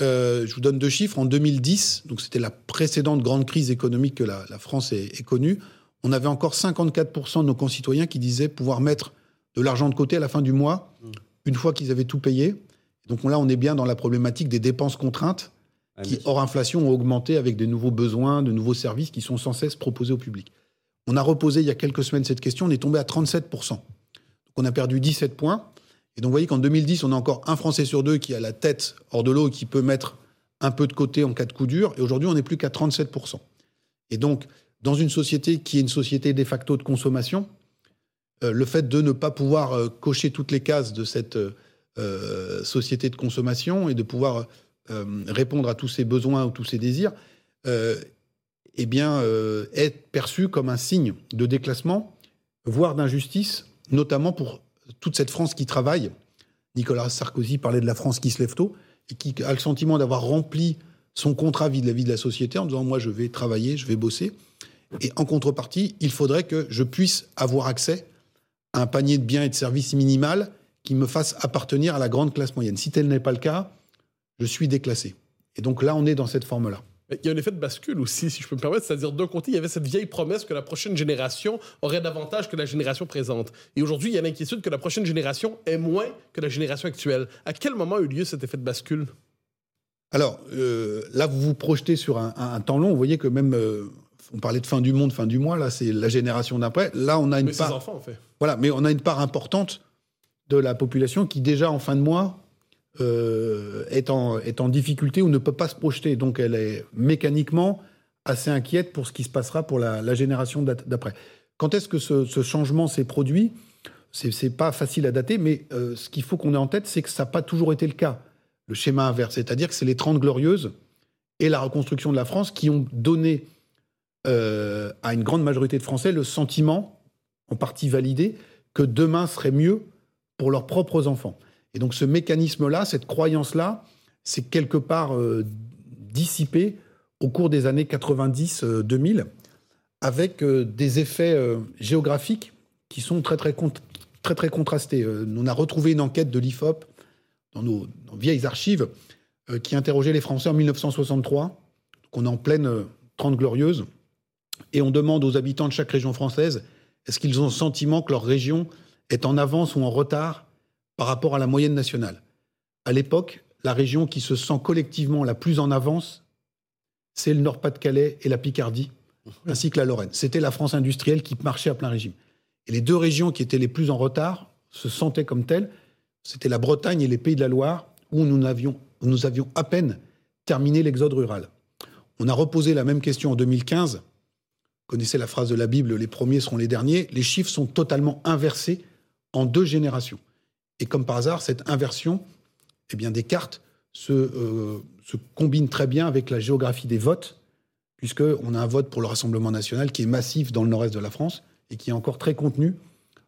Hmm. je vous donne deux chiffres. En 2010, donc c'était la précédente grande crise économique que la, France ait, connue, on avait encore 54% de nos concitoyens qui disaient pouvoir mettre de l'argent de côté à la fin du mois hmm une fois qu'ils avaient tout payé. Donc là, on est bien dans la problématique des dépenses contraintes ah, qui, hors inflation, ont augmenté avec des nouveaux besoins, de nouveaux services qui sont sans cesse proposés au public. On a reposé il y a quelques semaines cette question, on est tombé à 37%. Donc on a perdu 17 points. Et donc vous voyez qu'en 2010, on a encore un Français sur deux qui a la tête hors de l'eau et qui peut mettre un peu de côté en cas de coup dur. Et aujourd'hui, on n'est plus qu'à 37%. Et donc, dans une société qui est une société de facto de consommation, euh, le fait de ne pas pouvoir euh, cocher toutes les cases de cette euh, société de consommation et de pouvoir répondre à tous ses besoins ou tous ses désirs, eh bien, est perçu comme un signe de déclassement, voire d'injustice, notamment pour toute cette France qui travaille. Nicolas Sarkozy parlait de la France qui se lève tôt et qui a le sentiment d'avoir rempli son contrat vis-à-vis de la société en disant moi je vais travailler, je vais bosser. Et en contrepartie, il faudrait que je puisse avoir accès un panier de biens et de services minimal qui me fasse appartenir à la grande classe moyenne. Si tel n'est pas le cas, je suis déclassé. Et donc là, on est dans cette forme-là. Il y a un effet de bascule aussi, si je peux me permettre, c'est-à-dire d'un côté, il y avait cette vieille promesse que la prochaine génération aurait davantage que la génération présente. Et aujourd'hui, il y a l'inquiétude que la prochaine génération ait moins que la génération actuelle. À quel moment a eu lieu cet effet de bascule? Alors, euh, là, vous vous projetez sur un, temps long. Vous voyez que même euh, on parlait de fin du monde, fin du mois, là, c'est la génération d'après. Là, on a une mais part. enfants, en fait. Voilà, mais on a une part importante de la population qui, déjà en fin de mois, euh, est, en, est en difficulté ou ne peut pas se projeter. Donc, elle est mécaniquement assez inquiète pour ce qui se passera pour la, génération d'après. Quand est-ce que ce, changement s'est produit? C'est pas facile à dater, mais euh, ce qu'il faut qu'on ait en tête, c'est que ça n'a pas toujours été le cas. Le schéma inverse, c'est-à-dire que c'est les 30 glorieuses et la reconstruction de la France qui ont donné euh, à une grande majorité de Français le sentiment, en partie validé, que demain serait mieux pour leurs propres enfants. Et donc ce mécanisme-là, cette croyance-là, c'est quelque part euh, dissipé au cours des années 90-2000, avec euh, des effets géographiques qui sont très contrastés. on a retrouvé une enquête de l'IFOP dans nos, vieilles archives qui interrogeait les Français en 1963. qu'on est en pleine Trente Glorieuses et on demande aux habitants de chaque région française est-ce qu'ils ont le sentiment que leur région est en avance ou en retard par rapport à la moyenne nationale. À l'époque, la région qui se sent collectivement la plus en avance, c'est le Nord-Pas-de-Calais et la Picardie, ainsi que la Lorraine. C'était la France industrielle qui marchait à plein régime. Et les deux régions qui étaient les plus en retard se sentaient comme telles, c'était la Bretagne et les Pays de la Loire, où nous avions, nous avions à peine terminé l'exode rural. On a reposé la même question en 2015 connaissez la phrase de la Bible, les premiers seront les derniers, les chiffres sont totalement inversés en deux générations. Et comme par hasard, cette inversion eh bien, des cartes se, euh, combine très bien avec la géographie des votes, puisqu'on a un vote pour le Rassemblement national qui est massif dans le nord-est de la France et qui est encore très contenu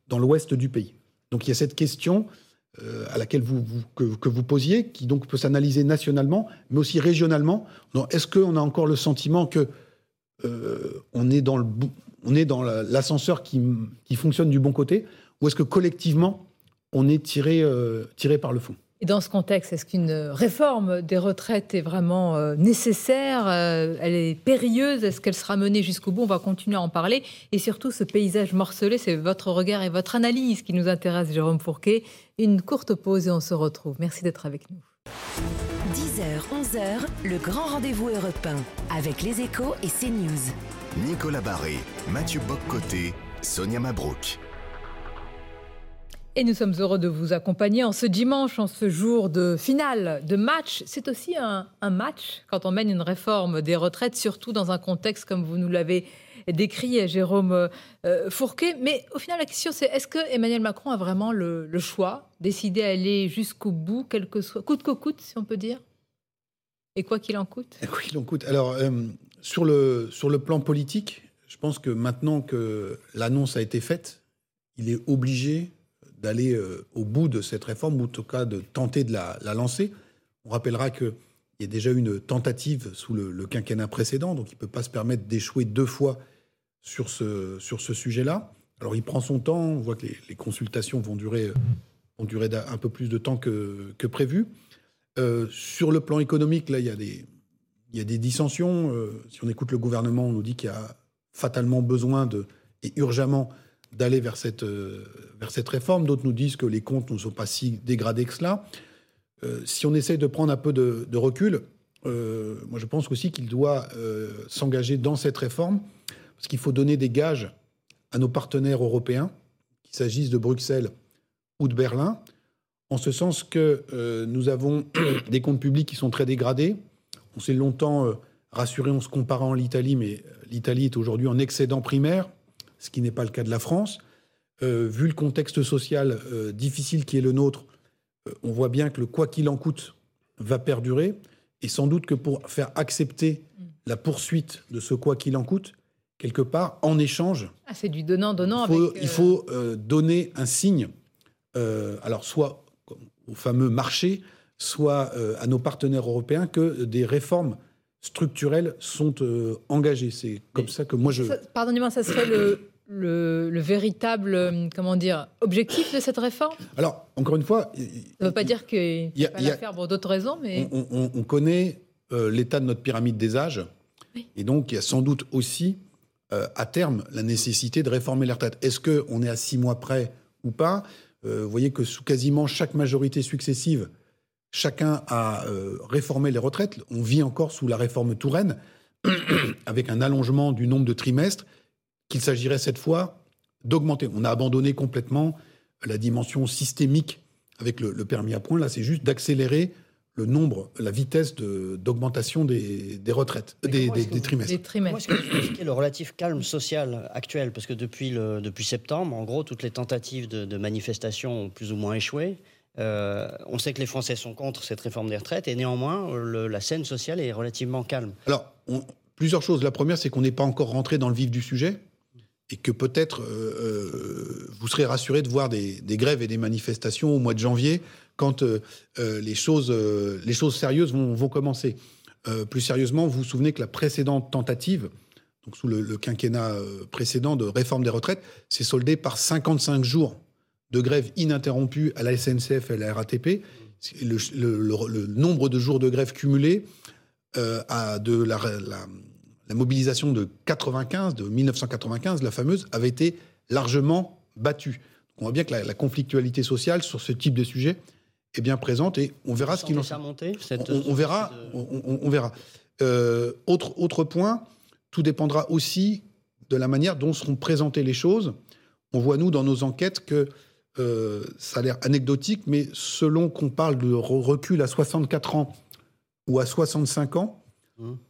dans l'ouest du pays. Donc il y a cette question euh, à laquelle vous, que, vous posiez, qui donc peut s'analyser nationalement, mais aussi régionalement. Est-ce qu'on a encore le sentiment que euh, on est dans l'ascenseur qui, qui, fonctionne du bon côté, ou est-ce que collectivement on est tiré, euh, tiré par le fond et dans ce contexte, est-ce qu'une réforme des retraites est vraiment euh, nécessaire euh, Elle est périlleuse Est-ce qu'elle sera menée jusqu'au bout? On va continuer à en parler. Et surtout, ce paysage morcelé, c'est votre regard et votre analyse qui nous intéresse, Jérôme Fourquet. Une courte pause et on se retrouve. Merci d'être avec nous. 10h, 11h, le grand rendez-vous européen avec les échos et CNews. Nicolas Barré, Mathieu Boccoté, Sonia Mabrouk. Et nous sommes heureux de vous accompagner en ce dimanche, en ce jour de finale, de match. C'est aussi un, match quand on mène une réforme des retraites, surtout dans un contexte comme vous nous l'avez décrit, Jérôme euh, Fourquet. Mais au final, la question, c'est est-ce que Emmanuel Macron a vraiment le, choix, décidé à aller jusqu'au bout, quel que soit, coûte que coûte, si on peut dire? Et quoi qu'il en coûte? Quoi qu'il en coûte. Alors, euh, sur, le, sur le plan politique, je pense que maintenant que l'annonce a été faite, il est obligé d'aller euh, au bout de cette réforme, ou en tout cas de tenter de la, lancer. On rappellera qu'il y a déjà eu une tentative sous le, quinquennat précédent, donc il ne peut pas se permettre d'échouer deux fois sur ce, sur ce sujet-là. Alors il prend son temps, on voit que les, consultations vont durer, vont durer un peu plus de temps que, que prévu. Euh, sur le plan économique, là, il y a des, il y a des dissensions. Euh, si on écoute le gouvernement, on nous dit qu'il y a fatalement besoin de, et urgemment d'aller vers cette, euh, vers cette réforme. D'autres nous disent que les comptes ne sont pas si dégradés que cela. Euh, si on essaye de prendre un peu de, recul, euh, moi je pense aussi qu'il doit s'engager dans cette réforme, parce qu'il faut donner des gages à nos partenaires européens, qu'il s'agisse de Bruxelles ou de Berlin, en ce sens que nous avons des comptes publics qui sont très dégradés. On s'est longtemps rassuré en se comparant à l'Italie, mais l'Italie est aujourd'hui en excédent primaire ce qui n'est pas le cas de la France. Euh, vu le contexte social euh, difficile qui est le nôtre, euh, on voit bien que le quoi qu'il en coûte va perdurer. Et sans doute que pour faire accepter la poursuite de ce quoi qu'il en coûte, quelque part, en échange. Ah, c'est du donnant-donnant. Il faut, donner un signe, alors soit au fameux marché, soit à nos partenaires européens, que des réformes structurelles sont engagées. C'est comme ça que moi je. Pardonnez-moi, ça serait le, le, véritable euh, comment dire, objectif de cette réforme? Alors, encore une fois. Ça ne veut pas dire qu'il n'y a pas la faire pour d'autres raisons, mais. On, connaît euh, l'état de notre pyramide des âges. Et donc, il y a sans doute aussi, euh, à terme, la nécessité de réformer les retraites. Est-ce qu'on est à six mois près ou pas? Vous voyez que sous quasiment chaque majorité successive, chacun a réformé les retraites. On vit encore sous la réforme Touraine, avec un allongement du nombre de trimestres qu'il s'agirait cette fois d'augmenter. On a abandonné complètement la dimension systémique avec le, permis à point. Là, c'est juste d'accélérer le nombre, la vitesse d'augmentation des, retraites, des, trimestres. Des trimestres. est le relatif calme social actuel? Parce que depuis, le, depuis septembre, en gros, toutes les tentatives de, manifestation ont plus ou moins échoué. Euh, on sait que les Français sont contre cette réforme des retraites et néanmoins, la scène sociale est relativement calme. Alors, plusieurs choses. La première, c'est qu'on n'est pas encore rentré dans le vif du sujet et que peut-être euh, euh, vous serez rassuré de voir des, grèves et des manifestations au mois de janvier quand euh, les, choses, les choses sérieuses vont, commencer. plus sérieusement, vous vous souvenez que la précédente tentative, donc sous le, quinquennat précédent de réforme des retraites, s'est soldée par 55 jours de grève ininterrompue à la SNCF et à la RATP. Le, nombre de jours de grève cumulés à de la la mobilisation de 95, de 1995, la fameuse, avait été largement battue. On voit bien que la, conflictualité sociale sur ce type de sujet est bien présente et on verra ce qu'il en on, on, verra, on, verra. Euh, autre, autre point, tout dépendra aussi de la manière dont seront présentées les choses. On voit, nous, dans nos enquêtes, que euh, ça a l'air anecdotique, mais selon qu'on parle de recul à 64 ans ou à 65 ans,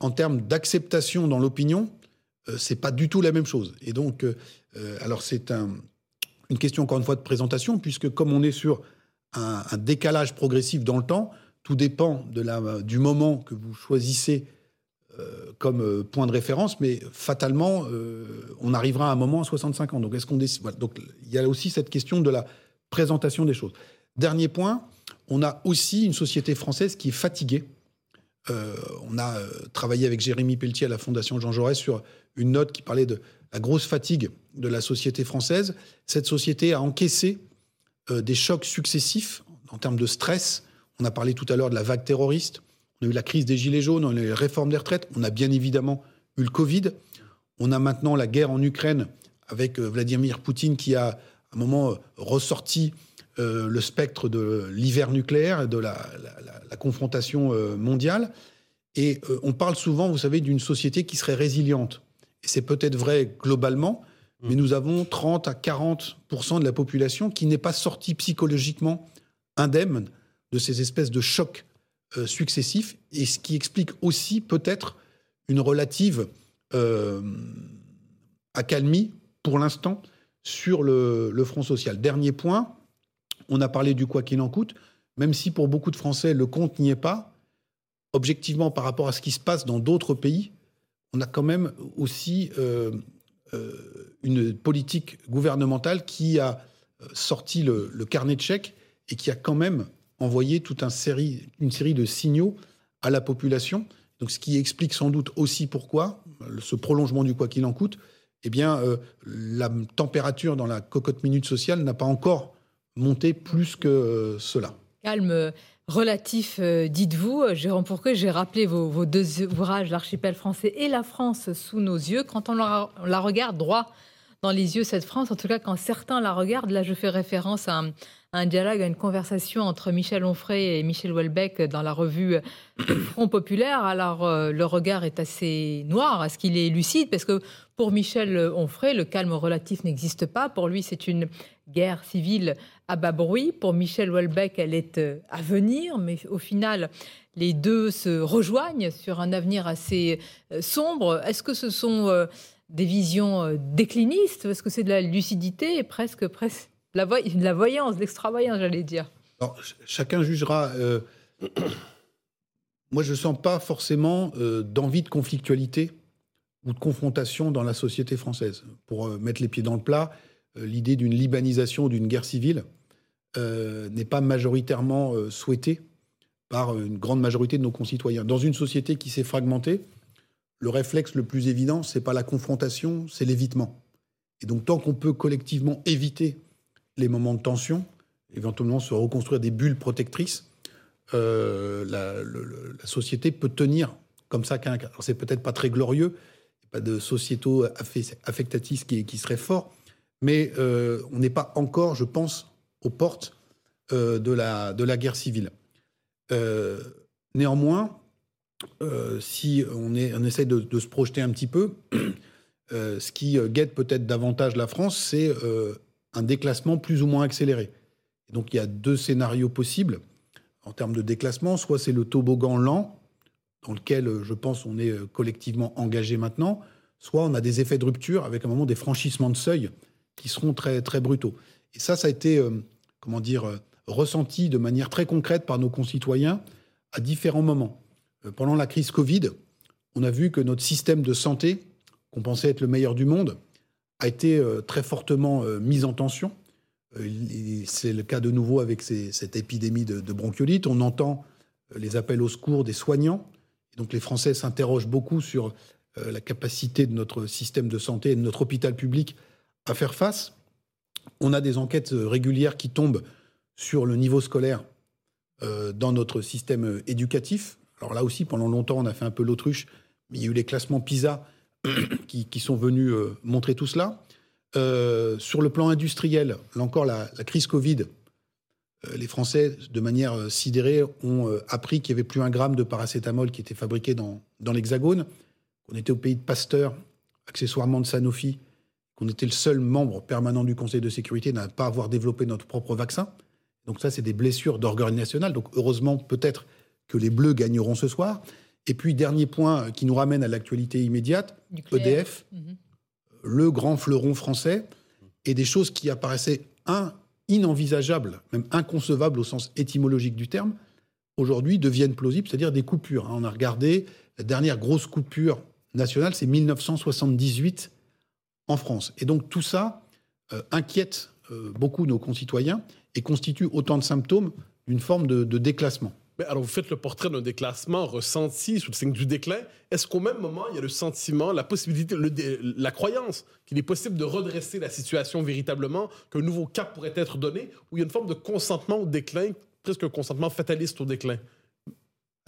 en termes d'acceptation dans l'opinion, euh, c'est pas du tout la même chose. Et donc, euh, euh, alors c'est une question encore une fois de présentation, puisque comme on est sur un, décalage progressif dans le temps, tout dépend du moment que vous choisissez comme point de référence, mais fatalement, on arrivera à un moment à 65 ans. Donc, est-ce qu'on décide Donc, il y a aussi cette question de la présentation des choses. Dernier point, on a aussi une société française qui est fatiguée. On a travaillé avec Jérémy Pelletier à la Fondation Jean Jaurès sur une note qui parlait de la grosse fatigue de la société française. Cette société a encaissé euh, des chocs successifs en termes de stress. On a parlé tout à l'heure de la vague terroriste. On a eu la crise des Gilets jaunes, on a eu les réformes des retraites. On a bien évidemment eu le Covid. On a maintenant la guerre en Ukraine avec euh, Vladimir Poutine qui a à un moment euh, le spectre de l'hiver nucléaire et de la, la confrontation mondiale. Et on parle souvent, vous savez, d'une société qui serait résiliente et c'est peut-être vrai globalement, mm. mais nous avons 30 à 40% de la population qui n'est pas sortie psychologiquement indemne de ces espèces de chocs euh, successifs, et ce qui explique aussi peut-être une relative euh, accalmie pour l'instant sur le, le, front social. Dernier point, on a parlé du quoi qu'il en coûte, même si pour beaucoup de Français le compte n'y est pas, objectivement par rapport à ce qui se passe dans d'autres pays, on a quand même aussi euh, euh, une politique gouvernementale qui a euh, sorti le, carnet de chèques et qui a quand même envoyé toute une série de signaux à la population. Donc, ce qui explique sans doute aussi pourquoi ce prolongement du quoi qu'il en coûte, eh bien, la température dans la cocotte minute sociale n'a pas encore monté plus que cela. Calme relatif, euh, dites-vous. Euh, Jérôme Pourquoi j'ai rappelé vos, deux ouvrages, L'archipel français et La France sous nos yeux. Quand on la, regarde droit dans les yeux, cette France, en tout cas quand certains la regardent, là je fais référence à un, dialogue, à une conversation entre Michel Onfray et Michel Houellebecq dans la revue Front Populaire. Alors euh, le regard est assez noir. Est-ce qu'il est lucide Parce que pour Michel Onfray, le calme relatif n'existe pas. Pour lui, c'est une guerre civile à bas bruit. Pour Michel Houellebecq, elle est euh, à venir, mais au final, les deux se rejoignent sur un avenir assez euh, sombre. Est-ce que ce sont euh, des visions déclinistes Est-ce que c'est de la lucidité et presque, presque la, la voyance, l'extravoyance, j'allais dire? Chacun jugera. Moi, je ne sens pas forcément d'envie de conflictualité ou de confrontation dans la société française. Pour mettre les pieds dans le plat, l'idée d'une libanisation, d'une guerre civile, n'est pas majoritairement euh, souhaité par une grande majorité de nos concitoyens. Dans une société qui s'est fragmentée, le réflexe le plus évident, c'est pas la confrontation, c'est l'évitement. Et donc, tant qu'on peut collectivement éviter les moments de tension, éventuellement se reconstruire des bulles protectrices, euh, la, société peut tenir comme ça. C'est peut-être pas très glorieux, pas de sociétaux affectatifs qui, qui serait fort, mais on n'est pas encore, je pense, aux portes euh, de, la, de la guerre civile. Euh, néanmoins, euh, si on, est, on essaie de, se projeter un petit peu, ce qui guette peut-être davantage la France, c'est un déclassement plus ou moins accéléré. donc il y a deux scénarios possibles en termes de déclassement. Soit c'est le toboggan lent, dans lequel je pense on est collectivement engagé maintenant, soit on a des effets de rupture avec un moment des franchissements de seuil qui seront très, très brutaux. Et ça, ça a été comment dire, euh, ressenti de manière très concrète par nos concitoyens à différents moments. Euh, pendant la crise Covid, on a vu que notre système de santé, qu'on pensait être le meilleur du monde, a été euh, très fortement mis en tension. C'est le cas de nouveau avec cette épidémie de, bronchiolite. On entend les appels au secours des soignants. Et donc les Français s'interrogent beaucoup sur la capacité de notre système de santé et de notre hôpital public à faire face. On a des enquêtes euh, régulières qui tombent sur le niveau scolaire euh, dans notre système euh, éducatif. Alors là aussi, pendant longtemps, on a fait un peu l'autruche, il y a eu les classements PISA qui, sont venus montrer tout cela. sur le plan industriel, là encore, la, crise Covid, les Français, de manière sidérée, ont appris qu'il n'y avait plus un gramme de paracétamol qui était fabriqué dans, dans l'Hexagone, qu'on était au pays de Pasteur, accessoirement de Sanofi, on était le seul membre permanent du Conseil de sécurité à ne pas avoir développé notre propre vaccin. Donc ça, c'est des blessures d'orgueil national. Donc heureusement, peut-être que les Bleus gagneront ce soir. Et puis, dernier point qui nous ramène à l'actualité immédiate, EDF, mhm. le grand fleuron français, et des choses qui apparaissaient un, inenvisageables, même inconcevables au sens étymologique du terme, aujourd'hui deviennent plausibles, c'est-à-dire des coupures. On a regardé la dernière grosse coupure nationale, c'est 1978 en France. Et donc tout ça euh, inquiète euh, beaucoup nos concitoyens et constitue autant de symptômes d'une forme de, déclassement. Mais alors, vous faites le portrait d'un déclassement ressenti sous le signe du déclin. Est-ce qu'au même moment, il y a le sentiment, la possibilité, la croyance qu'il est possible de redresser la situation véritablement, qu'un nouveau cap pourrait être donné, ou il y a une forme de consentement au déclin, presque un consentement fataliste au déclin?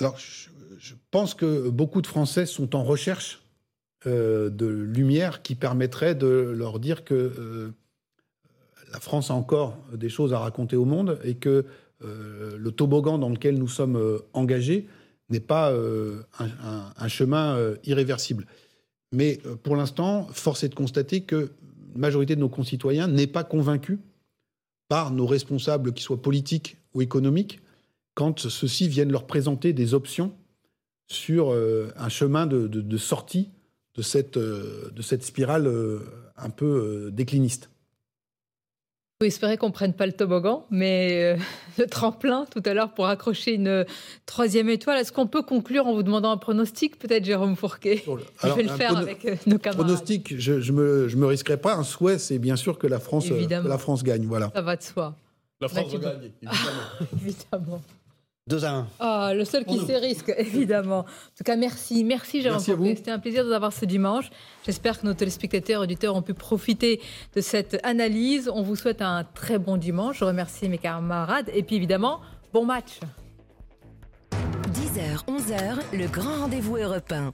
Alors, je, pense que beaucoup de Français sont en recherche euh, de lumière qui permettrait de leur dire que euh, la France a encore des choses à raconter au monde et que euh, le toboggan dans lequel nous sommes engagés n'est pas un, chemin irréversible. Mais pour l'instant, force est de constater que la majorité de nos concitoyens n'est pas convaincue par nos responsables, qu'ils soient politiques ou économiques, quand ceux-ci viennent leur présenter des options sur un chemin de, sortie de cette, de cette spirale un peu décliniste faut espérer qu'on prenne pas le toboggan, mais euh, le tremplin tout à l'heure pour accrocher une troisième étoile. Est-ce qu'on peut conclure en vous demandant un pronostic, peut-être Jérôme Fourquet? Je vais le faire avec euh, nos camarades. Pronostic, je, je me, je me risquerai pas. Un souhait, c'est bien sûr que la France, euh, la France gagne. Voilà. Ça va de soi. La France va gagner, évidemment. évidemment. 2 à 1. Ah, le seul qui se risque, évidemment. En tout cas, merci. Merci, Jérôme. C'était un plaisir de vous avoir ce dimanche. J'espère que nos téléspectateurs et auditeurs ont pu profiter de cette analyse. On vous souhaite un très bon dimanche. Je remercie mes camarades. Et puis, évidemment, bon match. 10h, 11h, le grand rendez-vous européen.